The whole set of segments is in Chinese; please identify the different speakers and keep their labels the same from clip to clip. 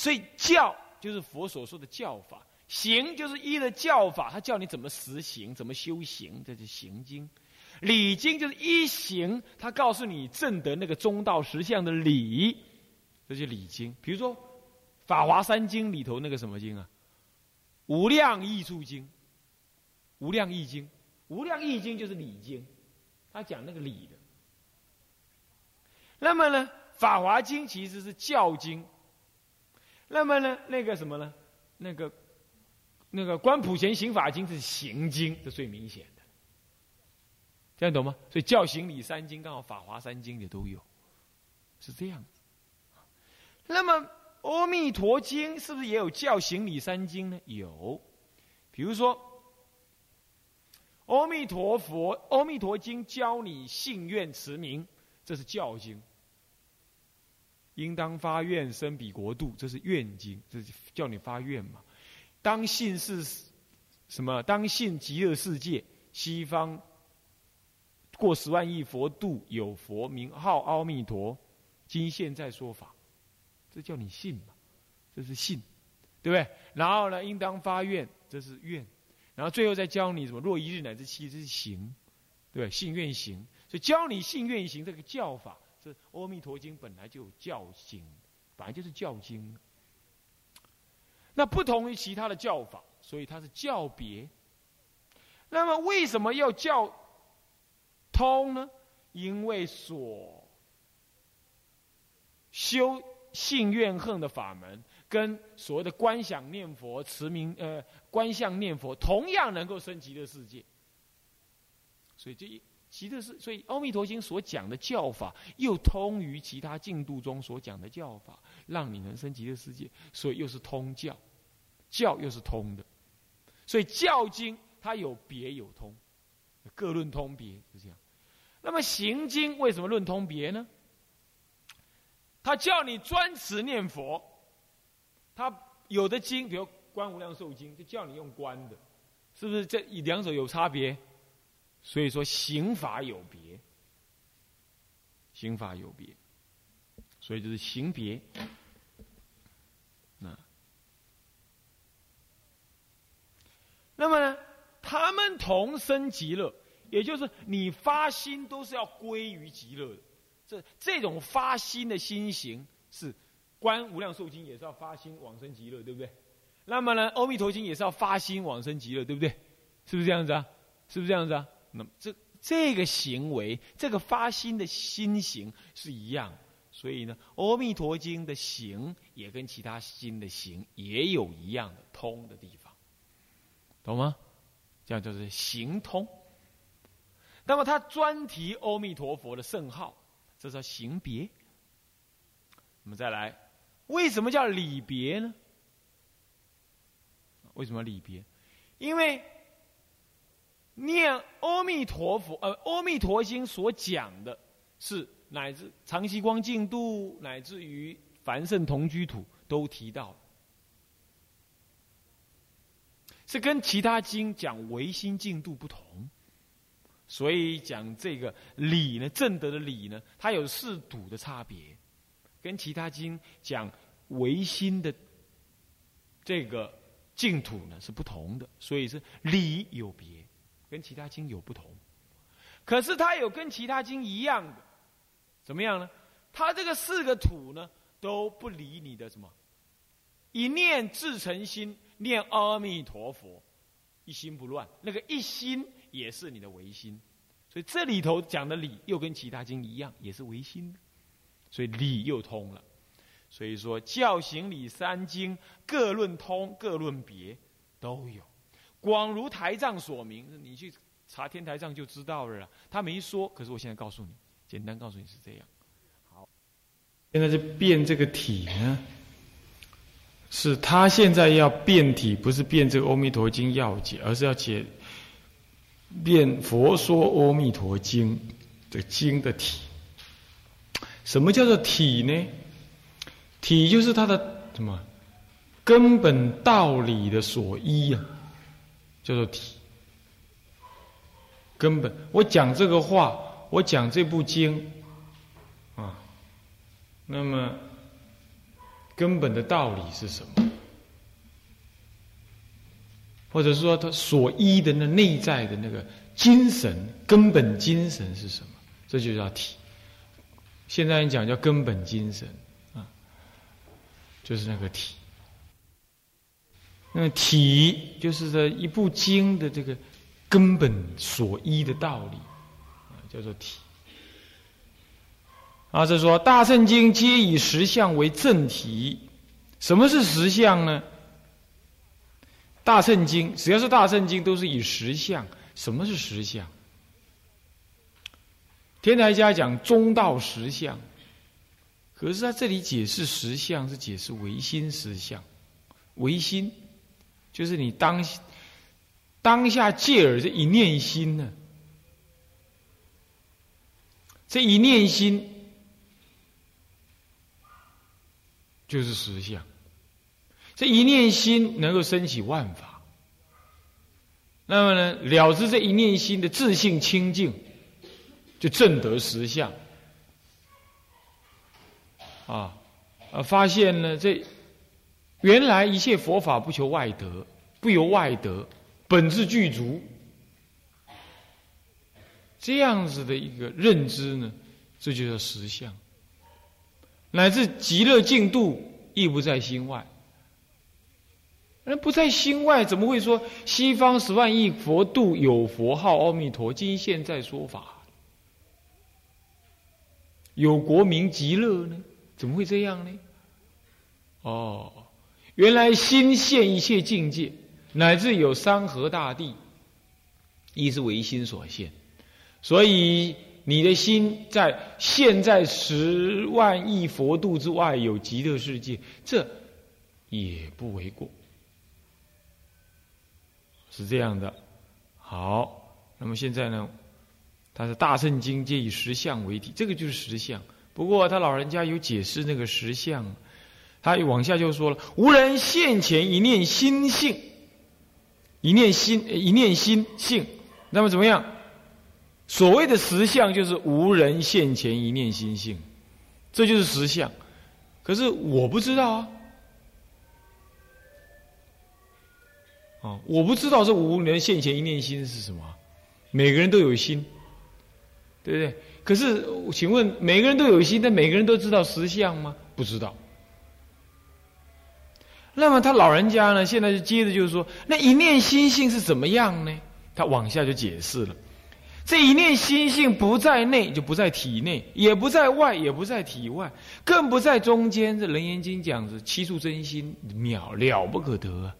Speaker 1: 所以教就是佛所说的教法，行就是依的教法，他教你怎么实行，怎么修行，这是行经。礼经就是一行，他告诉你正得那个中道实相的理，这就礼经。比如说《法华三经》里头那个什么经啊，《无量义处经》，《无量义经》，《无量义经》就是礼经，他讲那个理的。那么呢，《法华经》其实是教经。那么呢，那个什么呢，那个那个《观普贤行法经》是行经，这最明显的。这样懂吗？所以教行礼三经刚好法华三经也都有，是这样。那么阿弥陀经是不是也有教行礼三经呢？有，比如说阿弥陀佛阿弥陀经教你信愿持名，这是教经。应当发愿生彼国度，这是愿经，这叫你发愿嘛。当信是什么？当信极乐世界西方。过十万亿佛度有佛名号阿弥陀，今现在说法，这叫你信嘛？这是信，对不对？然后呢，应当发愿，这是愿。然后最后再教你什么？若一日乃至七，这是行，对信愿行。所以教你信愿行这个教法，这《阿弥陀经》本来就有教经，本来就是教经。那不同于其他的教法，所以它是教别。那么为什么要教？通呢？因为所修信怨恨的法门，跟所谓的观想念佛、持名呃观相念佛，同样能够升级的世界。所以这一极乐世，所以《阿弥陀经》所讲的教法，又通于其他净土中所讲的教法，让你能升极乐世界。所以又是通教，教又是通的。所以教经它有别有通。各论通别是这样，那么行经为什么论通别呢？他叫你专持念佛，他有的经，比如《观无量寿经》，就叫你用观的，是不是？这两者有差别，所以说刑法有别，刑法有别，所以就是刑别。那，那么呢？他们同生极乐，也就是你发心都是要归于极乐的。这这种发心的心行是观无量寿经也是要发心往生极乐，对不对？那么呢，阿弥陀经也是要发心往生极乐，对不对？是不是这样子啊？是不是这样子啊？那么这这个行为，这个发心的心行是一样，所以呢，阿弥陀经的行也跟其他心的行也有一样的通的地方，懂吗？这样就是行通。那么他专提阿弥陀佛的圣号，这叫行别。我们再来，为什么叫礼别呢？为什么礼别？因为念阿弥陀佛，呃，阿弥陀经所讲的是乃至长期光净土，乃至于凡圣同居土都提到。是跟其他经讲唯心净度不同，所以讲这个理呢，正德的理呢，它有四土的差别，跟其他经讲唯心的这个净土呢是不同的，所以是理有别，跟其他经有不同。可是它有跟其他经一样的，怎么样呢？它这个四个土呢都不理你的什么，一念自成心。念阿弥陀佛，一心不乱，那个一心也是你的唯心，所以这里头讲的理又跟其他经一样，也是唯心，所以理又通了。所以说教行理三经各论通，各论别，都有。广如台藏所明，你去查天台藏就知道了。他没说，可是我现在告诉你，简单告诉你是这样。好，现在是变这个体呢。是他现在要变体，不是变这个《阿弥陀经》要解，而是要解变佛说《阿弥陀经》的经的体。什么叫做体呢？体就是它的什么根本道理的所依呀，叫做体。根本，我讲这个话，我讲这部经啊，那么。根本的道理是什么？或者说他所依的那内在的那个精神根本精神是什么？这就叫体。现在人讲叫根本精神啊，就是那个体。那么体就是这一部经的这个根本所依的道理，叫做体。啊，这说大圣经皆以实相为正体。什么是实相呢？大圣经只要是大圣经，都是以实相。什么是实相？天台家讲中道实相，可是他这里解释实相是解释唯心实相。唯心就是你当当下借耳这一念心呢，这一念心就是实相。这一念心能够升起万法，那么呢，了知这一念心的自性清净，就正得实相。啊，啊，发现呢，这原来一切佛法不求外得，不由外得，本质具足。这样子的一个认知呢，这就叫实相。乃至极乐净土亦不在心外。那不在心外，怎么会说西方十万亿佛度有佛号阿弥陀经现在说法，有国名极乐呢？怎么会这样呢？哦，原来心现一切境界，乃至有山河大地，亦是唯心所现。所以你的心在现在十万亿佛度之外有极乐世界，这也不为过。是这样的，好，那么现在呢，他是大圣经皆以实相为体，这个就是实相。不过他老人家有解释那个实相，他往下就说了：无人现前一念心性，一念心一念心性。那么怎么样？所谓的实相就是无人现前一念心性，这就是实相。可是我不知道啊。啊，我不知道这无人现前一念心是什么。每个人都有心，对不对？可是，请问每个人都有心，但每个人都知道实相吗？不知道。那么他老人家呢？现在就接着就是说，那一念心性是怎么样呢？他往下就解释了：这一念心性不在内，就不在体内；也不在外，也不在体外，更不在中间。这《楞严经》讲是七处真心渺了不可得。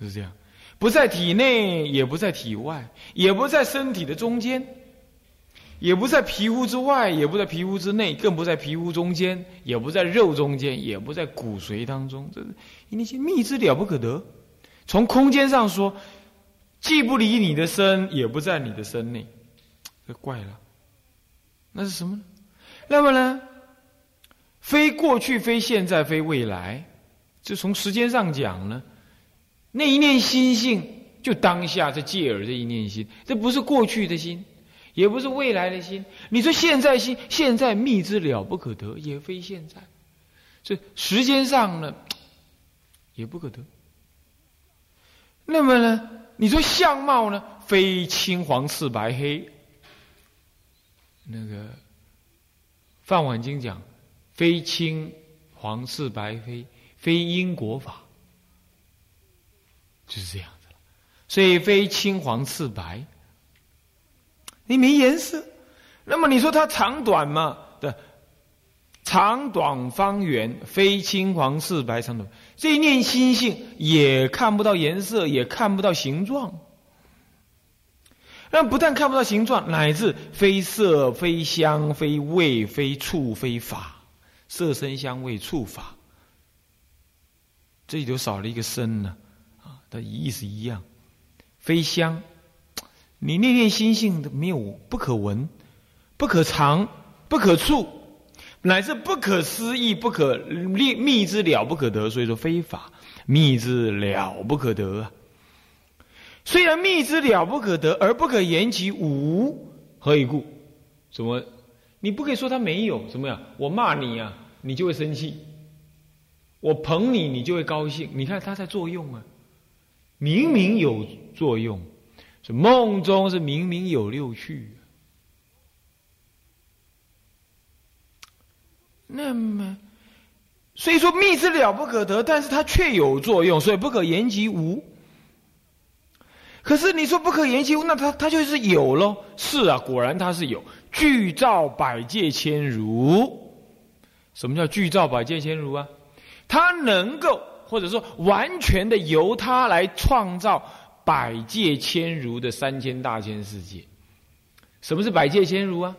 Speaker 1: 是这样，不在体内，也不在体外，也不在身体的中间，也不在皮肤之外，也不在皮肤之内，更不在皮肤中间，也不在肉中间，也不在骨髓当中。这是那些秘之了不可得。从空间上说，既不离你的身，也不在你的身内，这怪了。那是什么？那么呢？非过去，非现在，非未来。就从时间上讲呢？那一念心性，就当下这戒耳这一念心，这不是过去的心，也不是未来的心。你说现在心，现在密之了不可得，也非现在。这时间上呢，也不可得。那么呢，你说相貌呢，非青黄赤白黑。那个《梵网经》讲，非青黄赤白黑，非因果法。就是这样子了，所以非青黄赤白，你没颜色，那么你说它长短嘛？对长短方圆，非青黄赤白长短，这一念心性也看不到颜色，也看不到形状。那不但看不到形状，乃至非色、非香、非味、非触、非法，色、声、香、味、触、法，这里头少了一个身呢。啊的意思一样，非香，你念念心性的没有不可闻、不可尝、不可触，乃至不可思议、不可秘密之了不可得。所以说非法密之了不可得啊。虽然密之了不可得，而不可言其无，何以故？什么？你不可以说他没有？怎么样？我骂你啊！你就会生气；我捧你，你就会高兴。你看它在作用啊，明明有作用，是梦中是明明有六趣。那么，所以说密之了不可得，但是它却有作用，所以不可言及无。可是你说不可言及无，那它它就是有喽。是啊，果然它是有。具照百界千如，什么叫具照百界千如啊？它能够或者说完全的由它来创造百界千如的三千大千世界。什么是百界千如啊？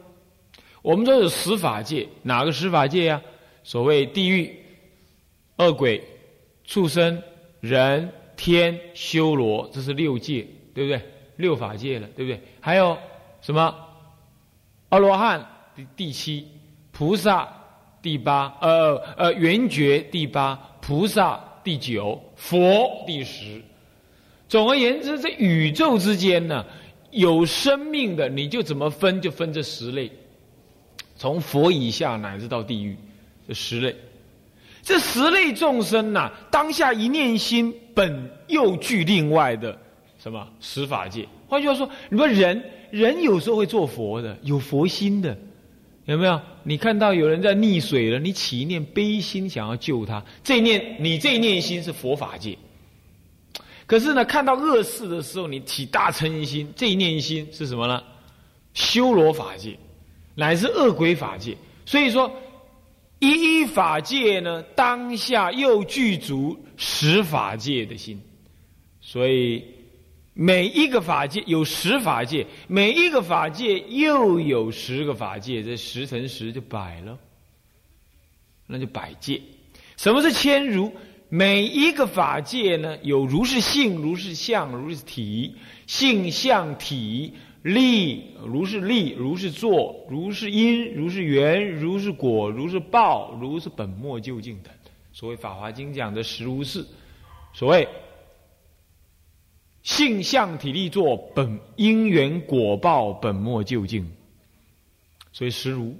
Speaker 1: 我们说有十法界，哪个十法界呀？所谓地狱、恶鬼、畜生、人、天、修罗，这是六界，对不对？六法界了，对不对？还有什么？阿罗汉第第七，菩萨第八，呃呃，圆觉第八，菩萨第九，佛第十。总而言之，在宇宙之间呢，有生命的，你就怎么分，就分这十类。从佛以下乃至到地狱，这十类，这十类众生呐，当下一念心本又具另外的什么十法界。换句话说，你说人人有时候会做佛的，有佛心的，有没有？你看到有人在溺水了，你起一念悲心想要救他，这念你这念心是佛法界。可是呢，看到恶事的时候，你起大嗔心，这一念心是什么呢？修罗法界。乃是恶鬼法界，所以说一一法界呢，当下又具足十法界的心，所以每一个法界有十法界，每一个法界又有十个法界，这十乘十就百了，那就百界。什么是千如？每一个法界呢，有如是性，如是相，如是体，性相体。力如是力，如是作，如是因，如是缘，如是果，如是报，如是本末究竟等。所谓《法华经》讲的实如是，所谓性相体力作本因缘果报本末究竟，所以实如。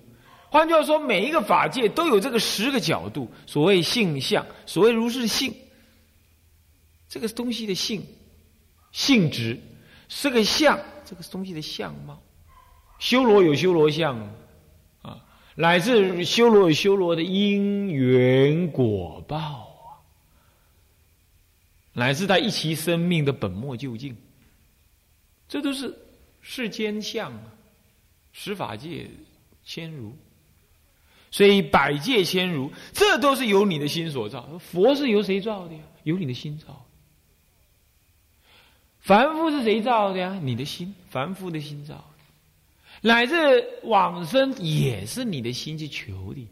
Speaker 1: 换句话说，每一个法界都有这个十个角度。所谓性相，所谓如是性，这个东西的性性质是个相。这个东西的相貌，修罗有修罗相，啊，乃至修罗有修罗的因缘果报啊，乃至他一其生命的本末究竟，这都是世间相啊，十法界千如，所以百界千如，这都是由你的心所造。佛是由谁造的呀？由你的心造。凡夫是谁造的呀？你的心，凡夫的心造，乃至往生也是你的心去求的。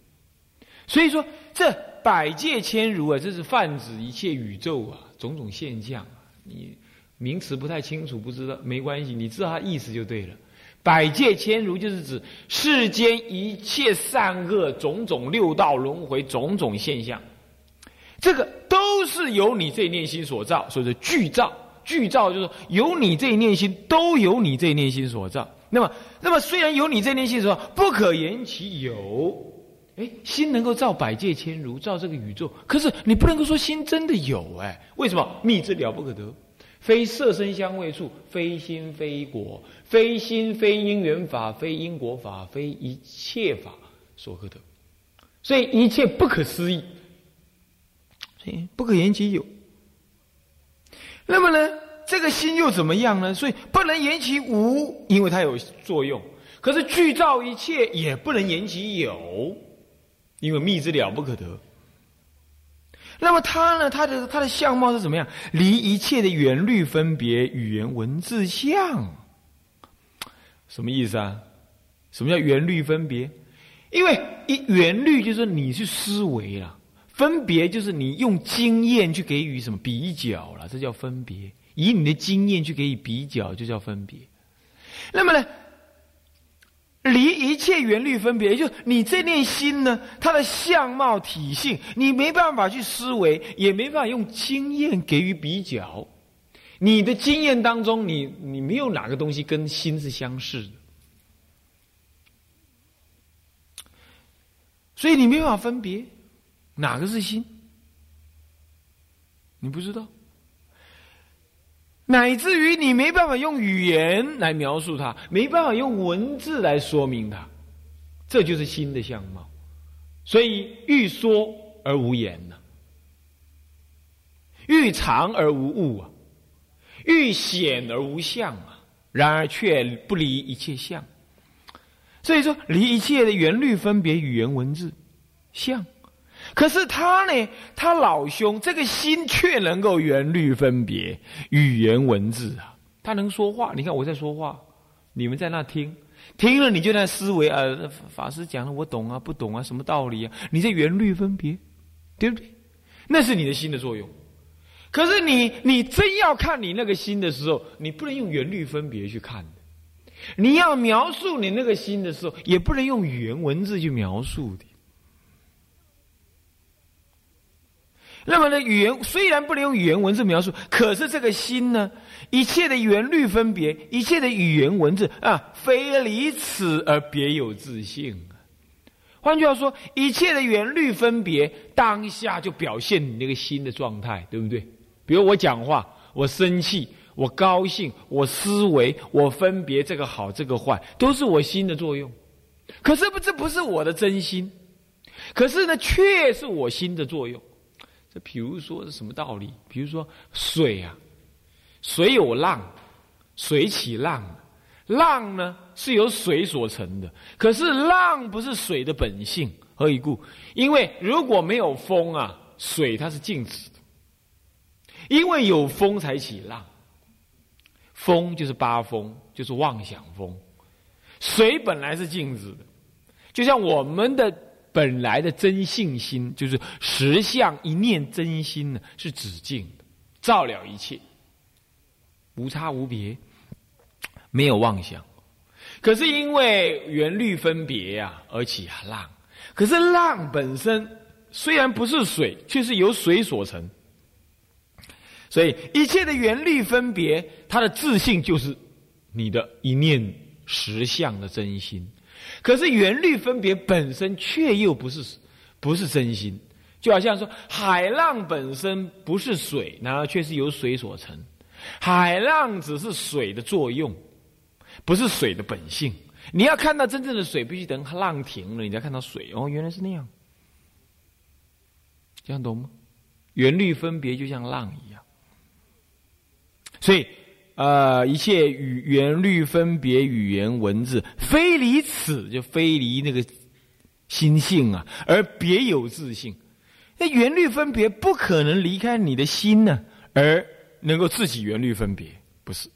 Speaker 1: 所以说，这百界千如啊，这是泛指一切宇宙啊，种种现象。你名词不太清楚，不知道没关系，你知道它意思就对了。百界千如就是指世间一切善恶种种六道轮回种种现象，这个都是由你这念心所造，所以说具造。具造就是由你这一念心，都由你这一念心所造。那么，那么虽然有你这念心所造，不可言其有。哎，心能够造百界千如，造这个宇宙，可是你不能够说心真的有哎？为什么？密之了不可得，非色身香味触，非心非果，非心非因缘法，非因果法，非一切法所可得。所以一切不可思议，所以不可言其有。那么呢，这个心又怎么样呢？所以不能言其无，因为它有作用。可是具造一切也不能言其有，因为密之了不可得。那么他呢？他的他的相貌是怎么样？离一切的缘律分别语言文字相，什么意思啊？什么叫缘律分别？因为一缘律就是你去思维了。分别就是你用经验去给予什么比较了，这叫分别。以你的经验去给予比较，就叫分别。那么呢，离一切缘律分别，就你这念心呢，它的相貌体性，你没办法去思维，也没办法用经验给予比较。你的经验当中，你你没有哪个东西跟心是相似的。所以你没办法分别哪个是心，你不知道，乃至于你没办法用语言来描述它，没办法用文字来说明它，这就是心的相貌。所以欲说而无言呐，欲藏而无物啊，欲显而无相啊。然而却不离一切相。所以说，离一切的原律分别语言文字相，可是他呢，他老兄这个心却能够原律分别语言文字啊，他能说话。你看我在说话，你们在那听，听了你就在思维啊，法师讲了我懂啊，不懂啊，什么道理啊？你在原律分别，对不对？那是你的心的作用。可是你你真要看你那个心的时候，你不能用原律分别去看。你要描述你那个心的时候，也不能用语言文字去描述的。那么呢，语言虽然不能用语言文字描述，可是这个心呢，一切的原律分别，一切的语言文字啊，非离此而别有自性。换句话说，一切的原律分别，当下就表现你那个心的状态，对不对？比如我讲话，我生气。我高兴，我思维，我分别这个好，这个坏，都是我心的作用。可是不，这不是我的真心。可是呢，却是我心的作用。这比如说是什么道理？比如说水啊，水有浪，水起浪，浪呢是由水所成的。可是浪不是水的本性，何以故？因为如果没有风啊，水它是静止的。因为有风才起浪。风就是八风，就是妄想风。水本来是静止的，就像我们的本来的真性心，就是实相一念真心呢，是止境的，照了一切，无差无别，没有妄想。可是因为缘律分别呀，而起浪。可是浪本身虽然不是水，却是由水所成。所以一切的原律分别，它的自信就是你的一念实相的真心。可是原律分别本身却又不是不是真心，就好像说海浪本身不是水，然而却是由水所成。海浪只是水的作用，不是水的本性。你要看到真正的水，必须等浪停了，你才看到水。哦，原来是那样，这样懂吗？原律分别就像浪一样。所以，呃，一切语言律分别语言文字，非离此就非离那个心性啊，而别有自性。那原律分别不可能离开你的心呢，而能够自己原律分别，不是，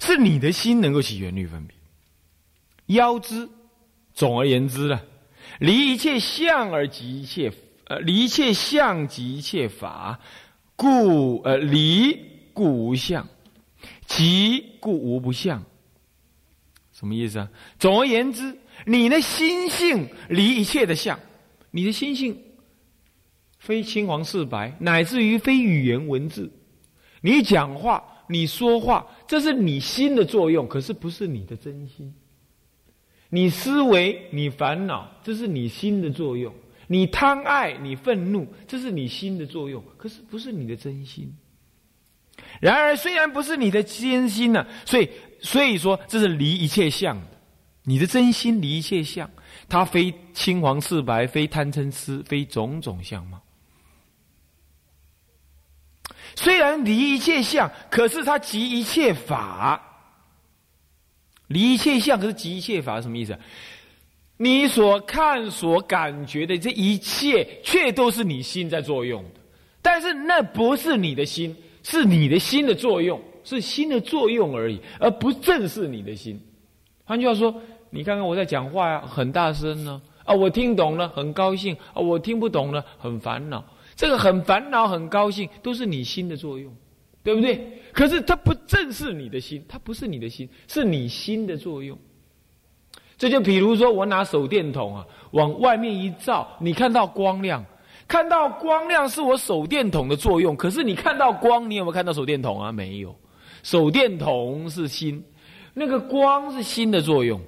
Speaker 1: 是你的心能够起原律分别。妖之，总而言之呢，离一切相而即一切，呃，离一切相即一切法，故呃离故无相。即故无不相，什么意思啊？总而言之，你的心性离一切的相，你的心性非青黄赤白，乃至于非语言文字。你讲话，你说话，这是你心的作用，可是不是你的真心。你思维，你烦恼，这是你心的作用；你贪爱，你愤怒，这是你心的作用，可是不是你的真心。然而，虽然不是你的真心呢，所以所以说这是离一切相。你的真心离一切相，它非青黄赤白，非贪嗔痴，非种种相貌。虽然离一切相，可是它集一切法。离一切相，可是集一切法，什么意思？你所看、所感觉的这一切，却都是你心在作用的，但是那不是你的心。是你的心的作用，是心的作用而已，而不正是你的心。换句话说，你看看我在讲话呀，很大声呢，啊，我听懂了，很高兴；啊，我听不懂了，很烦恼。这个很烦恼、很高兴，都是你心的作用，对不对？可是它不正是你的心，它不是你的心，是你心的作用。这就比如说，我拿手电筒啊，往外面一照，你看到光亮。看到光亮是我手电筒的作用，可是你看到光，你有没有看到手电筒啊？没有，手电筒是心，那个光是心的作用，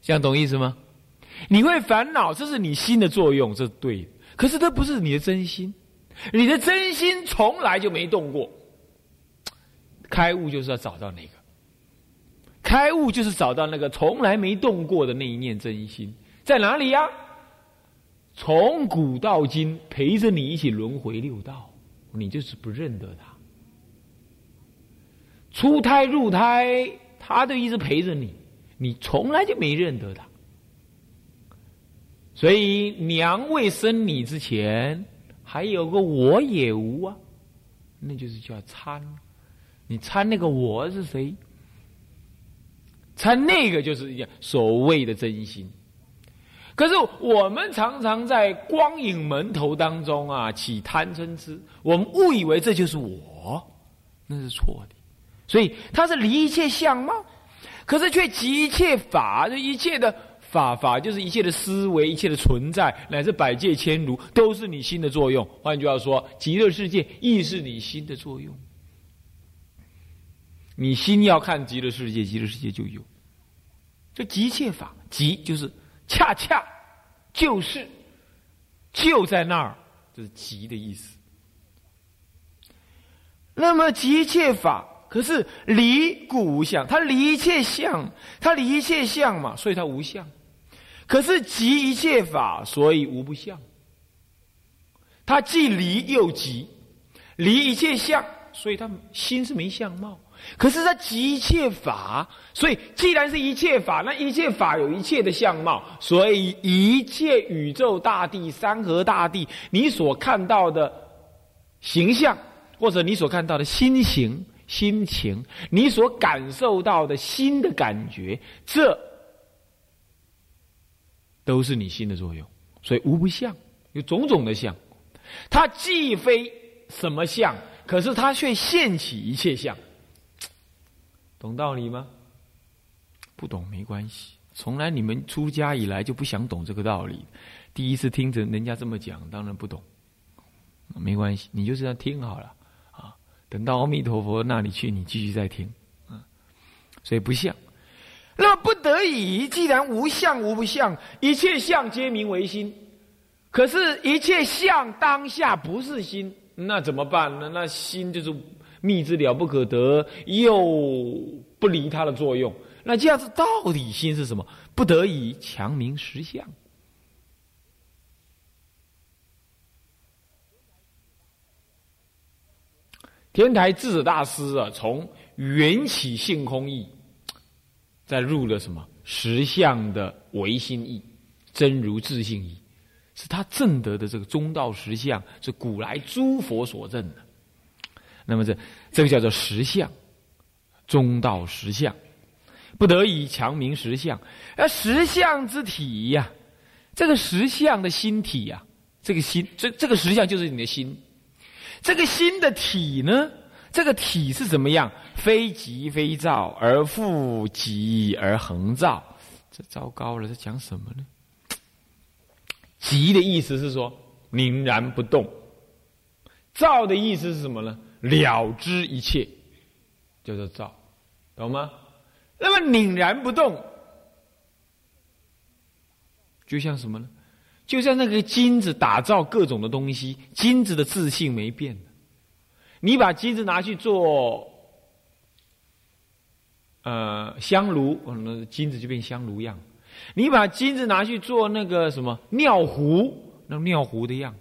Speaker 1: 这样懂意思吗？你会烦恼，这是你心的作用，这是对。可是这不是你的真心，你的真心从来就没动过。开悟就是要找到那个，开悟就是找到那个从来没动过的那一念真心在哪里呀？从古到今陪着你一起轮回六道，你就是不认得他。出胎入胎，他都一直陪着你，你从来就没认得他。所以娘未生你之前，还有个我也无啊，那就是叫参。你参那个我是谁？参那个就是一所谓的真心。可是我们常常在光影门头当中啊起贪嗔痴，我们误以为这就是我，那是错的。所以它是离一切相貌，可是却集一切法，这一切的法法就是一切的思维、一切的存在，乃至百界千如，都是你心的作用。换句话说，极乐世界亦是你心的作用。你心要看极乐世界，极乐世界就有。这极切法，极就是恰恰就是就在那儿，就是极的意思。那么极切法。可是离故无相，它离一切相，它离一切相嘛，所以它无相。可是即一切法，所以无不相。它既离又即，离一切相，所以它心是没相貌。可是它即一切法，所以既然是一切法，那一切法有一切的相貌，所以一切宇宙大地、山河大地，你所看到的形象，或者你所看到的心形。心情，你所感受到的心的感觉，这都是你心的作用。所以无不相，有种种的相。它既非什么相，可是它却现起一切相。懂道理吗？不懂没关系。从来你们出家以来就不想懂这个道理。第一次听着人家这么讲，当然不懂。没关系，你就这样听好了啊。等到阿弥陀佛那里去，你继续再听，啊，所以不像。那不得已，既然无相无不相，一切相皆名为心。可是，一切相当下不是心，那怎么办呢？那心就是密之了不可得，又不离它的作用。那这样子，到底心是什么？不得已，强名实相。天台智者大师啊，从缘起性空义，再入了什么实相的唯心义、真如自性义，是他证得的这个中道实相，是古来诸佛所证的。那么这这个叫做实相，中道实相，不得已强名实相。而实相之体呀，这个实相的心体呀，这个心，这这个实相就是你的心。这个心的体呢？这个体是怎么样？非极非躁，而复极而恒躁。这糟糕了，这讲什么呢？极的意思是说凝然不动，躁的意思是什么呢？了知一切，叫做造，懂吗？那么凛然不动，就像什么呢？就像那个金子打造各种的东西，金子的自信没变。你把金子拿去做，呃，香炉，那金子就变香炉样；你把金子拿去做那个什么尿壶，那尿壶的样。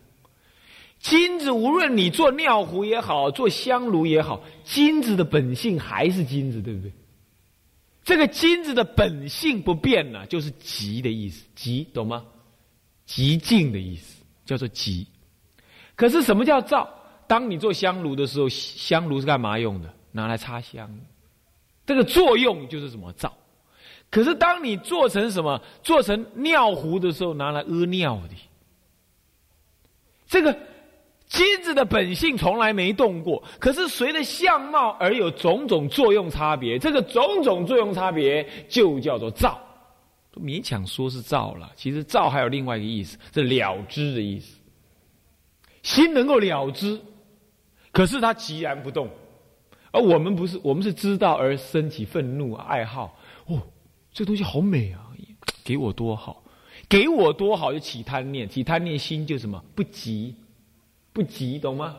Speaker 1: 金子无论你做尿壶也好，做香炉也好，金子的本性还是金子，对不对？这个金子的本性不变呢，就是极的意思，极懂吗？极静的意思叫做极，可是什么叫照？当你做香炉的时候，香炉是干嘛用的？拿来插香。这个作用就是什么照？可是当你做成什么？做成尿壶的时候，拿来屙尿的。这个金子的本性从来没动过，可是随着相貌而有种种作用差别。这个种种作用差别就叫做照。勉强说是造了，其实造还有另外一个意思，是了知的意思。心能够了知，可是它寂然不动，而我们不是，我们是知道而升起愤怒爱好。哦，这东西好美啊，给我多好，给我多好就起贪念，起贪念心就什么不急，不急，懂吗？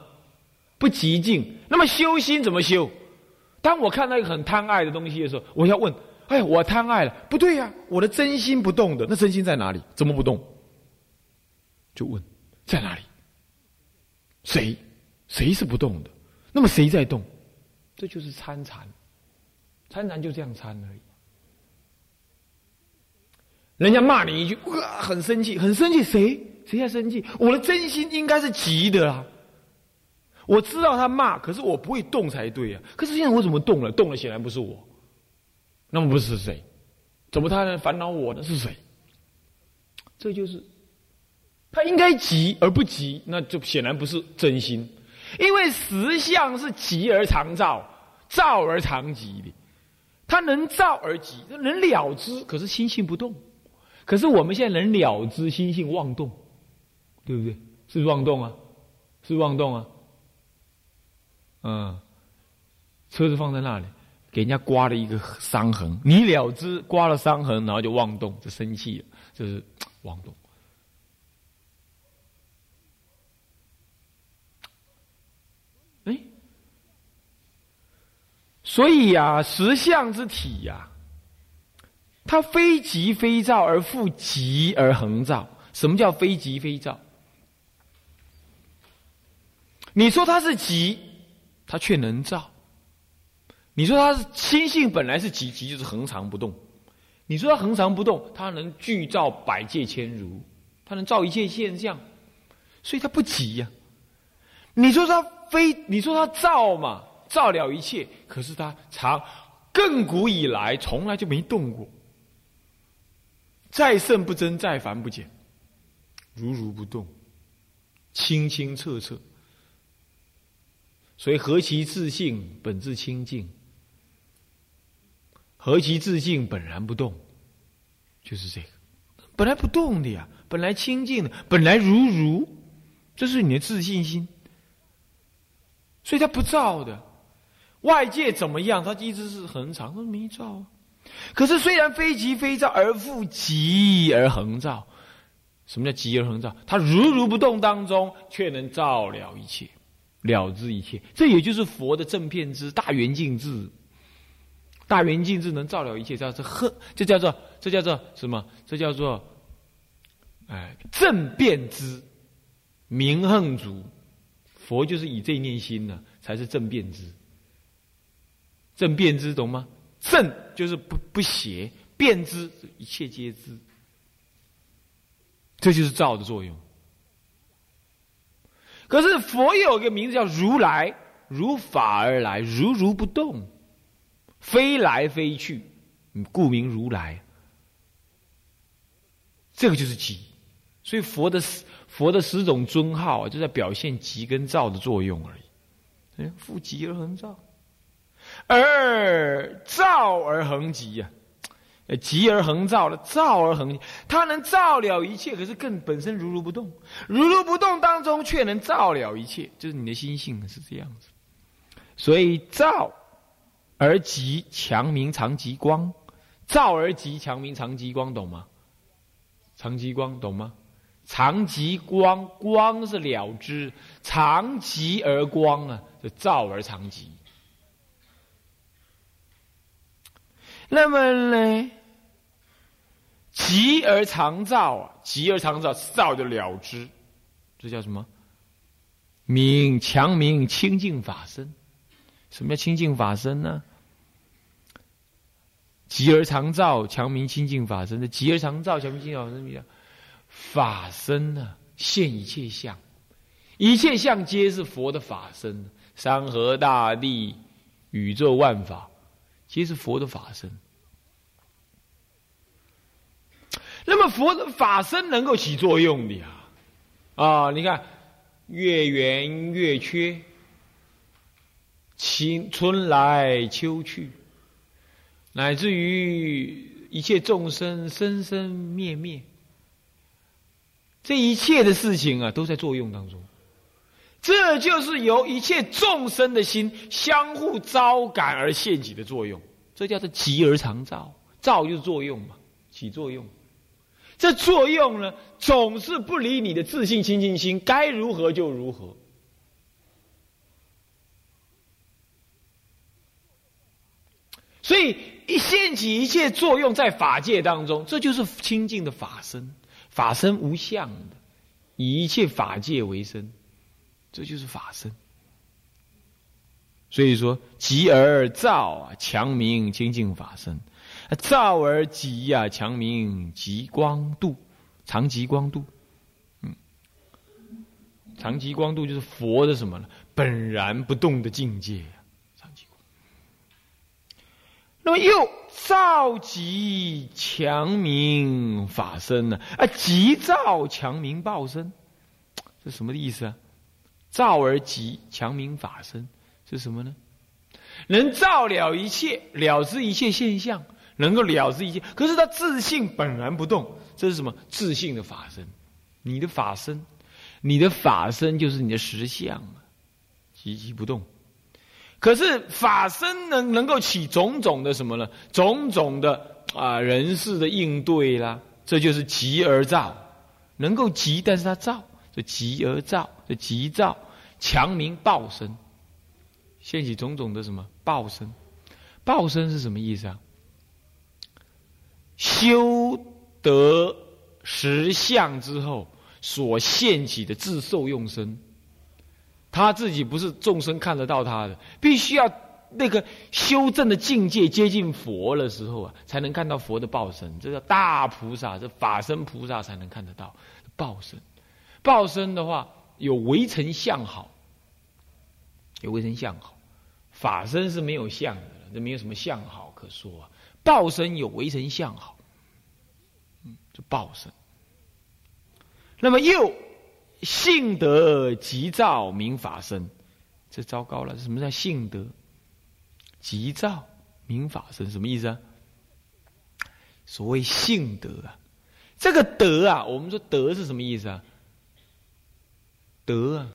Speaker 1: 不急进。那么修心怎么修？当我看到一个很贪爱的东西的时候，我要问：哎，我贪爱了，不对呀，我的真心不动的，那真心在哪里？怎么不动？就问在哪里？谁？谁是不动的？那么谁在动？这就是参禅，参禅就这样参而已。人家骂你一句，哇，很生气，很生气，谁？谁在生气？我的真心应该是急的啊。我知道他骂，可是我不会动才对呀。可是现在我怎么动了？动了显然不是我，那么不是谁？怎么他能烦恼我呢？是谁？这就是他应该急而不急，那就显然不是真心。因为实相是急而常躁，躁而常急的。他能躁而急，能了之，可是心性不动。可是我们现在能了之，心性妄动，对不对？是妄动啊？是妄动啊？嗯，车子放在那里，给人家刮了一个伤痕，你了之，刮了伤痕，然后就妄动，就生气了，就是妄动。哎，所以呀，实相之体呀，它非急非躁，而复急而恒躁。什么叫非急非躁？你说它是急？他却能造。你说他是心性本来是极极，就是恒常不动。你说他恒常不动，他能具造百界千如，他能造一切现象，所以他不急呀。你说他非，你说他造嘛，造了一切，可是他长亘古以来从来就没动过，再胜不增，再凡不减，如如不动，清清澈澈。所以何其自性，本自清净；何其自性，本然不动，就是这个，本来不动的呀，本来清净的，本来如如，这是你的自信心。所以他不造的，外界怎么样，他一直是恒常，他没造啊。可是虽然非急非躁，而复急而恒造。什么叫急而恒造？他如如不动当中，却能照了一切。了知一切，这也就是佛的正片之大圆镜智。大圆镜智能照了一切，叫做呵，这叫做这叫做什么？这叫做哎正变之明横足。佛就是以这一念心呢，才是正变之。正变之懂吗？正就是不不邪，变之一切皆知。这就是照的作用。可是佛有个名字叫如来，如法而来，如如不动，飞来飞去，故名如来。这个就是极，所以佛的佛的十种尊号啊，就在表现极跟照的作用而已。哎，复极而恒照，而照而恒极呀。急而恒照了，照而恒，它能照了一切，可是更本身如如不动，如如不动当中却能照了一切，就是你的心性是这样子。所以照而极强明长极光，照而极强明长极光，懂吗？长极光懂吗？长极光光是了之，长极而光啊，就照而长极。那么呢？急而常照啊，急而常照，照就了之，这叫什么？明强明清净法身。什么叫清净法身呢？急而常照，强明清净法身。的急而常照，强明清净法身，什么法身呢？现一切相，一切相皆是佛的法身。山河大地、宇宙万法，皆是佛的法身。那么佛的法身能够起作用的呀，啊，你看月圆月缺，青春来秋去，乃至于一切众生生生灭灭，这一切的事情啊，都在作用当中。这就是由一切众生的心相互招感而现起的作用，这叫做急而常照，照就是作用嘛，起作用。这作用呢，总是不离你的自信清净心，该如何就如何。所以一现起一切作用在法界当中，这就是清净的法身。法身无相的，以一切法界为身，这就是法身。所以说，极而照啊，强明清净法身；照而极呀，强明极光度，长极光度。嗯，长极光度就是佛的什么呢？本然不动的境界。那么又造极强明法身呢？啊，急造强明报身，这什么意思啊？造而极强名法身是什么呢？能照了一切，了知一切现象，能够了知一切。可是他自信本然不动，这是什么？自信的法身。你的法身，你的法身就是你的实相啊，积极不动。可是法身能能够起种种的什么呢？种种的啊人事的应对啦，这就是急而造，能够急，但是他造，这急而造，这急造强名报身，现起种种的什么报身？报身是什么意思啊？修得实相之后所现起的自受用身。他自己不是众生看得到他的，必须要那个修正的境界接近佛的时候啊，才能看到佛的报身。这叫大菩萨，这法身菩萨才能看得到报身。报身的话，有围城相好，有围城相好，法身是没有相的，这没有什么相好可说啊。报身有围城相好，嗯，就报身。那么又。性德急躁明法身，这糟糕了！什么叫性德急躁明法身？什么意思啊？所谓性德啊，这个德啊，我们说德是什么意思啊？德啊，